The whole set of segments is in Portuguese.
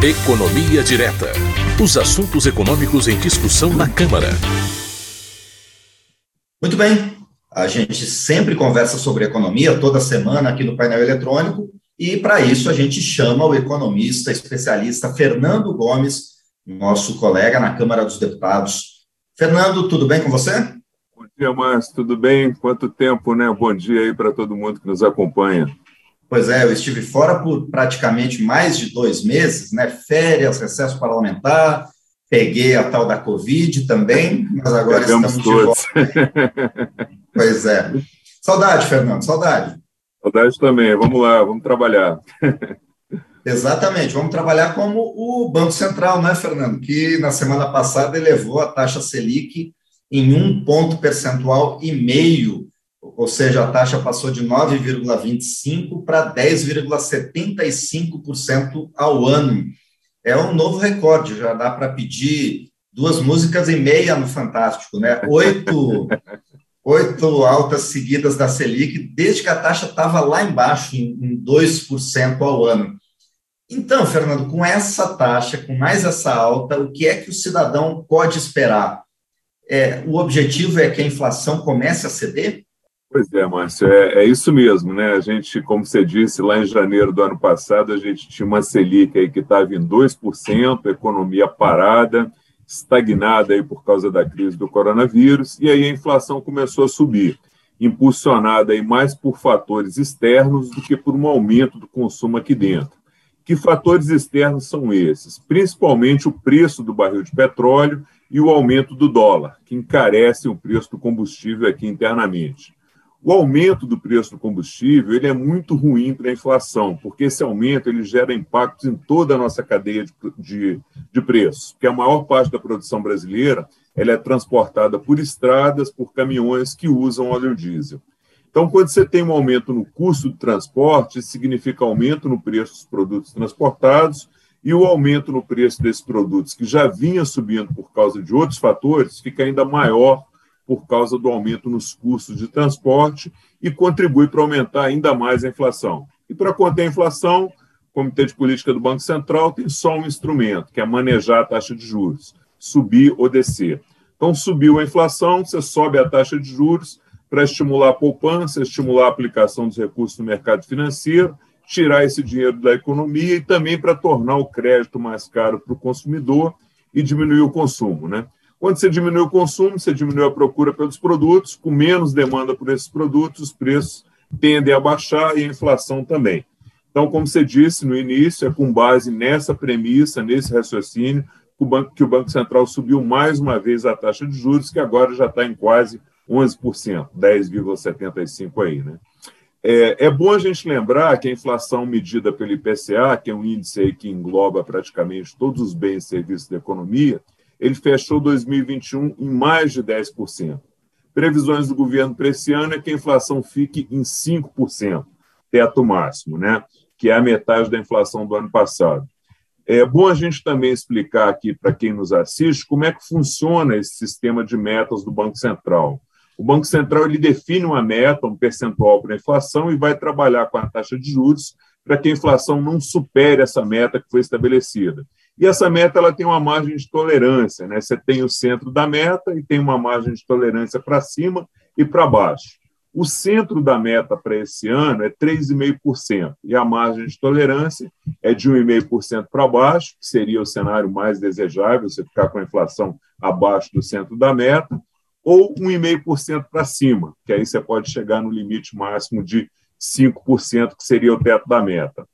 Economia Direta. Os assuntos econômicos em discussão na Câmara. Muito bem. A gente sempre conversa sobre economia toda semana aqui no painel eletrônico e para isso a gente chama o economista especialista Fernando Gomes, nosso colega na Câmara dos Deputados. Fernando, tudo bem com você? Bom dia, Márcio, tudo bem? Quanto tempo, né? Bom dia aí para todo mundo que nos acompanha. Pois é, eu estive fora por praticamente mais de dois meses, né? Férias, recesso parlamentar, peguei a tal da Covid também, mas agora Pegamos estamos todos. de volta. pois é. Saudade, Fernando, saudade. Saudade também, vamos lá, vamos trabalhar. Exatamente, vamos trabalhar como o Banco Central, né, Fernando? Que na semana passada elevou a taxa Selic em um ponto percentual e meio ou seja, a taxa passou de 9,25% para 10,75% ao ano. É um novo recorde, já dá para pedir duas músicas e meia no Fantástico, né? Oito, oito altas seguidas da Selic, desde que a taxa estava lá embaixo, em, em 2% ao ano. Então, Fernando, com essa taxa, com mais essa alta, o que é que o cidadão pode esperar? É, o objetivo é que a inflação comece a ceder? Pois é, Márcio, é, é, isso mesmo, né? A gente, como você disse, lá em janeiro do ano passado, a gente tinha uma Selic aí que estava em 2%, economia parada, estagnada aí por causa da crise do coronavírus, e aí a inflação começou a subir, impulsionada aí mais por fatores externos do que por um aumento do consumo aqui dentro. Que fatores externos são esses? Principalmente o preço do barril de petróleo e o aumento do dólar, que encarece o preço do combustível aqui internamente. O aumento do preço do combustível ele é muito ruim para a inflação, porque esse aumento ele gera impactos em toda a nossa cadeia de, de, de preços, porque a maior parte da produção brasileira ela é transportada por estradas, por caminhões que usam óleo diesel. Então, quando você tem um aumento no custo do transporte, isso significa aumento no preço dos produtos transportados, e o aumento no preço desses produtos, que já vinha subindo por causa de outros fatores, fica ainda maior por causa do aumento nos custos de transporte e contribui para aumentar ainda mais a inflação. E para conter a inflação, o Comitê de Política do Banco Central tem só um instrumento, que é manejar a taxa de juros, subir ou descer. Então, subiu a inflação, você sobe a taxa de juros para estimular a poupança, estimular a aplicação dos recursos no mercado financeiro, tirar esse dinheiro da economia e também para tornar o crédito mais caro para o consumidor e diminuir o consumo. Né? Quando você diminui o consumo, você diminui a procura pelos produtos, com menos demanda por esses produtos, os preços tendem a baixar e a inflação também. Então, como você disse no início, é com base nessa premissa, nesse raciocínio, que o Banco, que o Banco Central subiu mais uma vez a taxa de juros, que agora já está em quase 11%, 10,75% aí. Né? É, é, bom a gente lembrar que a inflação medida pelo IPCA, que é um índice que engloba praticamente todos os bens e serviços da economia, ele fechou 2021 em mais de 10%. Previsões do governo para esse ano é que a inflação fique em 5%, teto máximo, né? que é a metade da inflação do ano passado. É bom a gente também explicar aqui para quem nos assiste como é que funciona esse sistema de metas do Banco Central. O Banco Central ele define uma meta, um percentual para a inflação e vai trabalhar com a taxa de juros para que a inflação não supere essa meta que foi estabelecida. E essa meta ela tem uma margem de tolerância, né? Você tem o centro da meta e tem uma margem de tolerância para cima e para baixo. O centro da meta para esse ano é 3,5%, e a margem de tolerância é de 1,5% para baixo, que seria o cenário mais desejável, você ficar com a inflação abaixo do centro da meta, ou 1,5% para cima, que aí você pode chegar no limite máximo de 5%, que seria o teto da meta.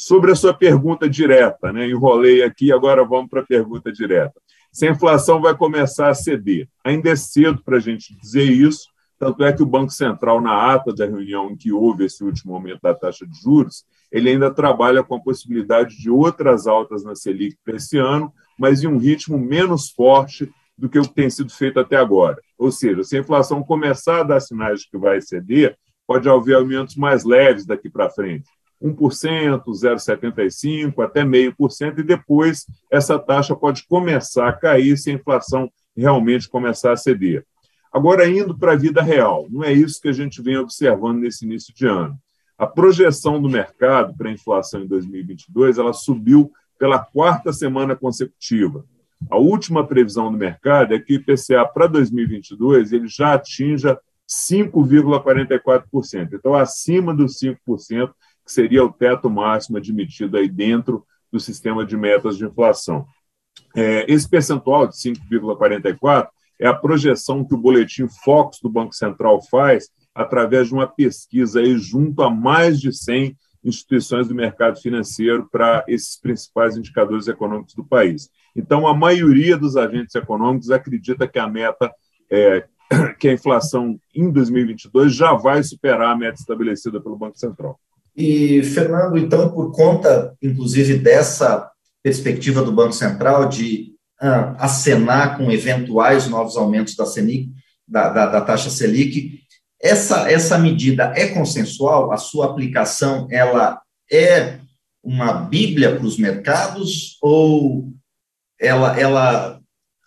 Sobre a sua pergunta direta, né? enrolei aqui, agora vamos para a pergunta direta. Se a inflação vai começar a ceder, ainda é cedo para a gente dizer isso, tanto é que o Banco Central, na ata da reunião em que houve esse último aumento da taxa de juros, ele ainda trabalha com a possibilidade de outras altas na Selic para esse ano, mas em um ritmo menos forte do que o que tem sido feito até agora. Ou seja, se a inflação começar a dar sinais de que vai ceder, pode haver aumentos mais leves daqui para frente. 1%, 0,75%, até 0,5%, e depois essa taxa pode começar a cair se a inflação realmente começar a ceder. Agora, indo para a vida real, não é isso que a gente vem observando nesse início de ano. A projeção do mercado para a inflação em 2022 ela subiu pela quarta semana consecutiva. A última previsão do mercado é que o IPCA para 2022 ele já atinja 5,44%. Então, acima dos 5%, que seria o teto máximo admitido aí dentro do sistema de metas de inflação. É, esse percentual de 5,44% é a projeção que o boletim Focus do Banco Central faz através de uma pesquisa aí junto a mais de 100 instituições do mercado financeiro para esses principais indicadores econômicos do país. Então, a maioria dos agentes econômicos acredita que a meta, é, que a inflação em 2022 já vai superar a meta estabelecida pelo Banco Central. E, Fernando, então, por conta, inclusive, dessa perspectiva do Banco Central de ah, acenar com eventuais novos aumentos da, Selic, da, da, da taxa Selic, essa, essa medida é consensual? A sua aplicação ela é uma bíblia para os mercados ou ela, ela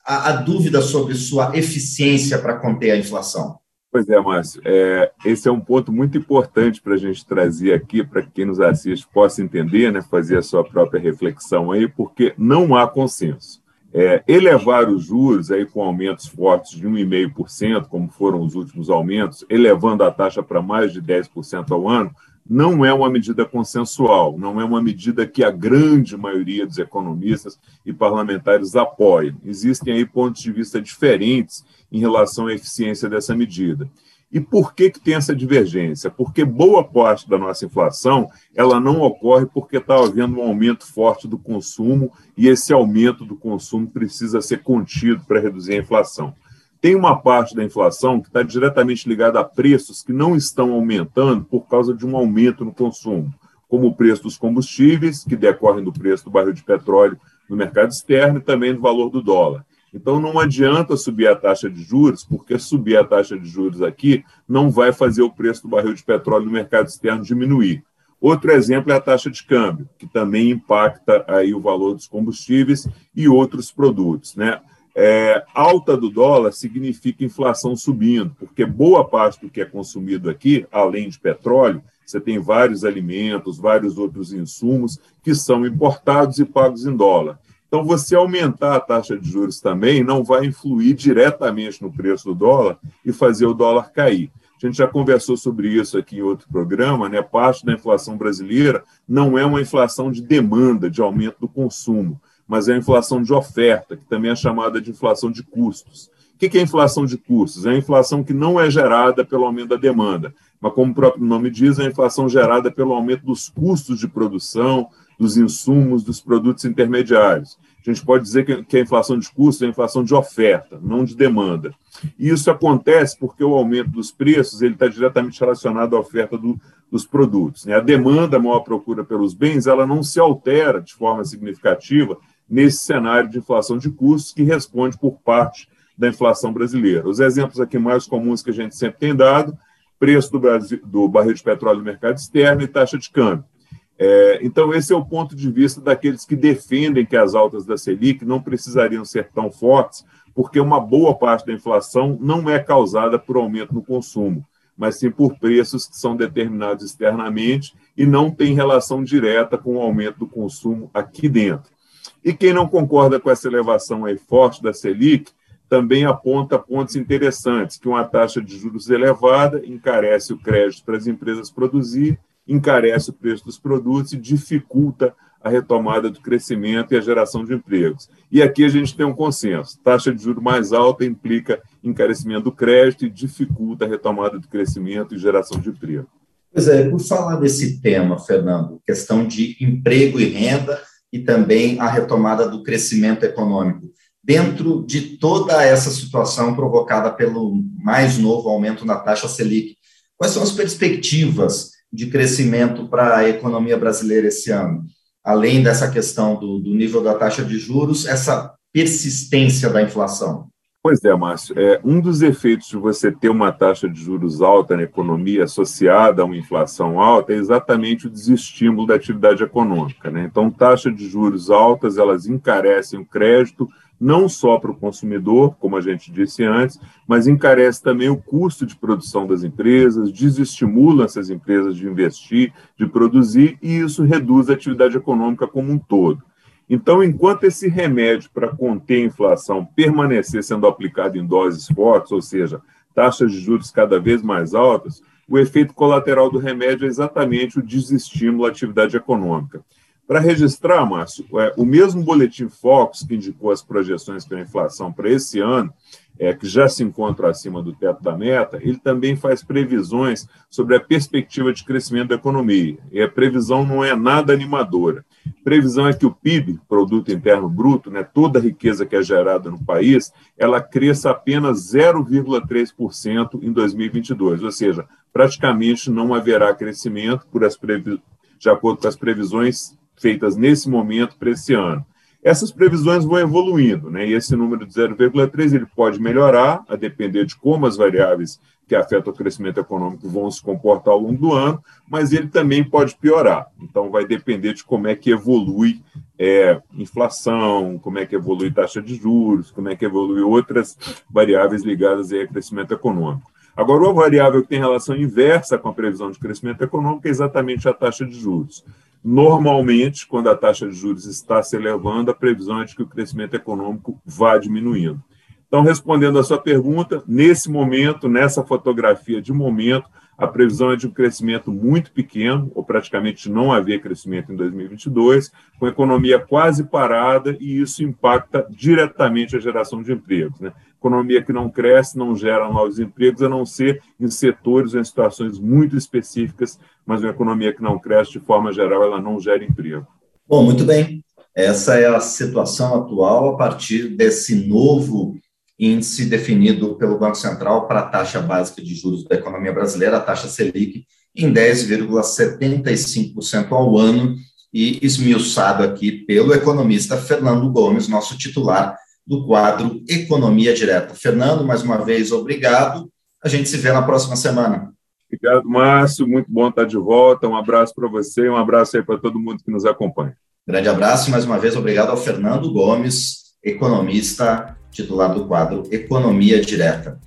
a, a, dúvida sobre sua eficiência para conter a inflação? Pois é, Márcio. É, esse é um ponto muito importante para a gente trazer aqui, para quem nos assiste possa entender, né, fazer a sua própria reflexão aí, porque não há consenso. É, elevar os juros aí com aumentos fortes de 1,5%, como foram os últimos aumentos, elevando a taxa para mais de 10% ao ano, não é uma medida consensual, não é uma medida que a grande maioria dos economistas e parlamentares apoiem. Existem aí pontos de vista diferentes em relação à eficiência dessa medida. E por que, que tem essa divergência? Porque boa parte da nossa inflação ela não ocorre porque está havendo um aumento forte do consumo e esse aumento do consumo precisa ser contido para reduzir a inflação. Tem uma parte da inflação que está diretamente ligada a preços que não estão aumentando por causa de um aumento no consumo, como o preço dos combustíveis, que decorrem do preço do barril de petróleo no mercado externo e também do valor do dólar. Então não adianta subir a taxa de juros, porque subir a taxa de juros aqui não vai fazer o preço do barril de petróleo no mercado externo diminuir. Outro exemplo é a taxa de câmbio, que também impacta aí o valor dos combustíveis e outros produtos, né? É, alta do dólar significa inflação subindo, porque boa parte do que é consumido aqui, além de petróleo, você tem vários alimentos, vários outros insumos que são importados e pagos em dólar. Então, você aumentar a taxa de juros também não vai influir diretamente no preço do dólar e fazer o dólar cair. A gente já conversou sobre isso aqui em outro programa, né? Parte da inflação brasileira não é uma inflação de demanda, de aumento do consumo, mas é a inflação de oferta, que também é chamada de inflação de custos. O que é inflação de custos? É a inflação que não é gerada pelo aumento da demanda, mas, como o próprio nome diz, é a inflação gerada pelo aumento dos custos de produção, dos insumos, dos produtos intermediários. A gente pode dizer que a inflação de custos é a inflação de oferta, não de demanda. E isso acontece porque o aumento dos preços ele está diretamente relacionado à oferta do, dos produtos. Né? A demanda, a maior procura pelos bens, ela não se altera de forma significativa nesse cenário de inflação de custos que responde por parte da inflação brasileira. Os exemplos aqui mais comuns que a gente sempre tem dado, preço do, Brasil, do barril de petróleo no mercado externo e taxa de câmbio. É, então, esse é o ponto de vista daqueles que defendem que as altas da Selic não precisariam ser tão fortes, porque uma boa parte da inflação não é causada por aumento no consumo, mas sim por preços que são determinados externamente e não tem relação direta com o aumento do consumo aqui dentro. E quem não concorda com essa elevação aí forte da Selic também aponta pontos interessantes, que uma taxa de juros elevada encarece o crédito para as empresas produzir encarece o preço dos produtos e dificulta a retomada do crescimento e a geração de empregos. E aqui a gente tem um consenso: taxa de juros mais alta implica encarecimento do crédito e dificulta a retomada do crescimento e geração de emprego. Pois é, por falar desse tema, Fernando, questão de emprego e renda e também a retomada do crescimento econômico. Dentro de toda essa situação provocada pelo mais novo aumento na taxa Selic, quais são as perspectivas de crescimento para a economia brasileira esse ano? Além dessa questão do, do nível da taxa de juros, essa persistência da inflação. Pois é, Márcio. É, um dos efeitos de você ter uma taxa de juros alta na economia associada a uma inflação alta é exatamente o desestímulo da atividade econômica. Né? Então, taxa de juros altas, elas encarecem o crédito, não só para o consumidor, como a gente disse antes, mas encarece também o custo de produção das empresas, desestimula essas empresas de investir, de produzir, e isso reduz a atividade econômica como um todo. Então, enquanto esse remédio para conter a inflação permanecer sendo aplicado em doses fortes, ou seja, taxas de juros cada vez mais altas, o efeito colateral do remédio é exatamente o desestímulo à atividade econômica. Para registrar, Márcio, é, o mesmo boletim Focus que indicou as projeções para a inflação para esse ano, é, que já se encontra acima do teto da meta, ele também faz previsões sobre a perspectiva de crescimento da economia. E a previsão não é nada animadora. Previsão é que o PIB, Produto Interno Bruto, né, toda a riqueza que é gerada no país, ela cresça apenas 0,3% em 2022, ou seja, praticamente não haverá crescimento por as de acordo com as previsões feitas nesse momento para esse ano. Essas previsões vão evoluindo, né? E esse número de 0,3 ele pode melhorar, a depender de como as variáveis que afetam o crescimento econômico vão se comportar ao longo do ano, mas ele também pode piorar. Então, vai depender de como é que evolui é, inflação, como é que evolui taxa de juros, como é que evolui outras variáveis ligadas aí a crescimento econômico. Agora, uma variável que tem relação inversa com a previsão de crescimento econômico é exatamente a taxa de juros. Normalmente, quando a taxa de juros está se elevando, a previsão é de que o crescimento econômico vá diminuindo. Então, respondendo à sua pergunta, nesse momento, nessa fotografia de momento, a previsão é de um crescimento muito pequeno, ou praticamente não haver crescimento em 2022, com a economia quase parada, e isso impacta diretamente a geração de empregos. Né? Economia que não cresce não gera novos empregos, a não ser em setores em situações muito específicas, mas uma economia que não cresce, de forma geral, ela não gera emprego. Bom, muito bem. Essa é a situação atual a partir desse novo índice definido pelo Banco Central para a taxa básica de juros da economia brasileira, a taxa Selic, em 10,75% ao ano, e esmiuçado aqui pelo economista Fernando Gomes, nosso titular do quadro Economia Direta. Fernando, mais uma vez, obrigado. A gente se vê na próxima semana. Obrigado, Márcio. Muito bom estar de volta. Um abraço para você e um abraço aí para todo mundo que nos acompanha. Grande abraço e mais uma vez obrigado ao Fernando Gomes, economista titular do quadro Economia Direta.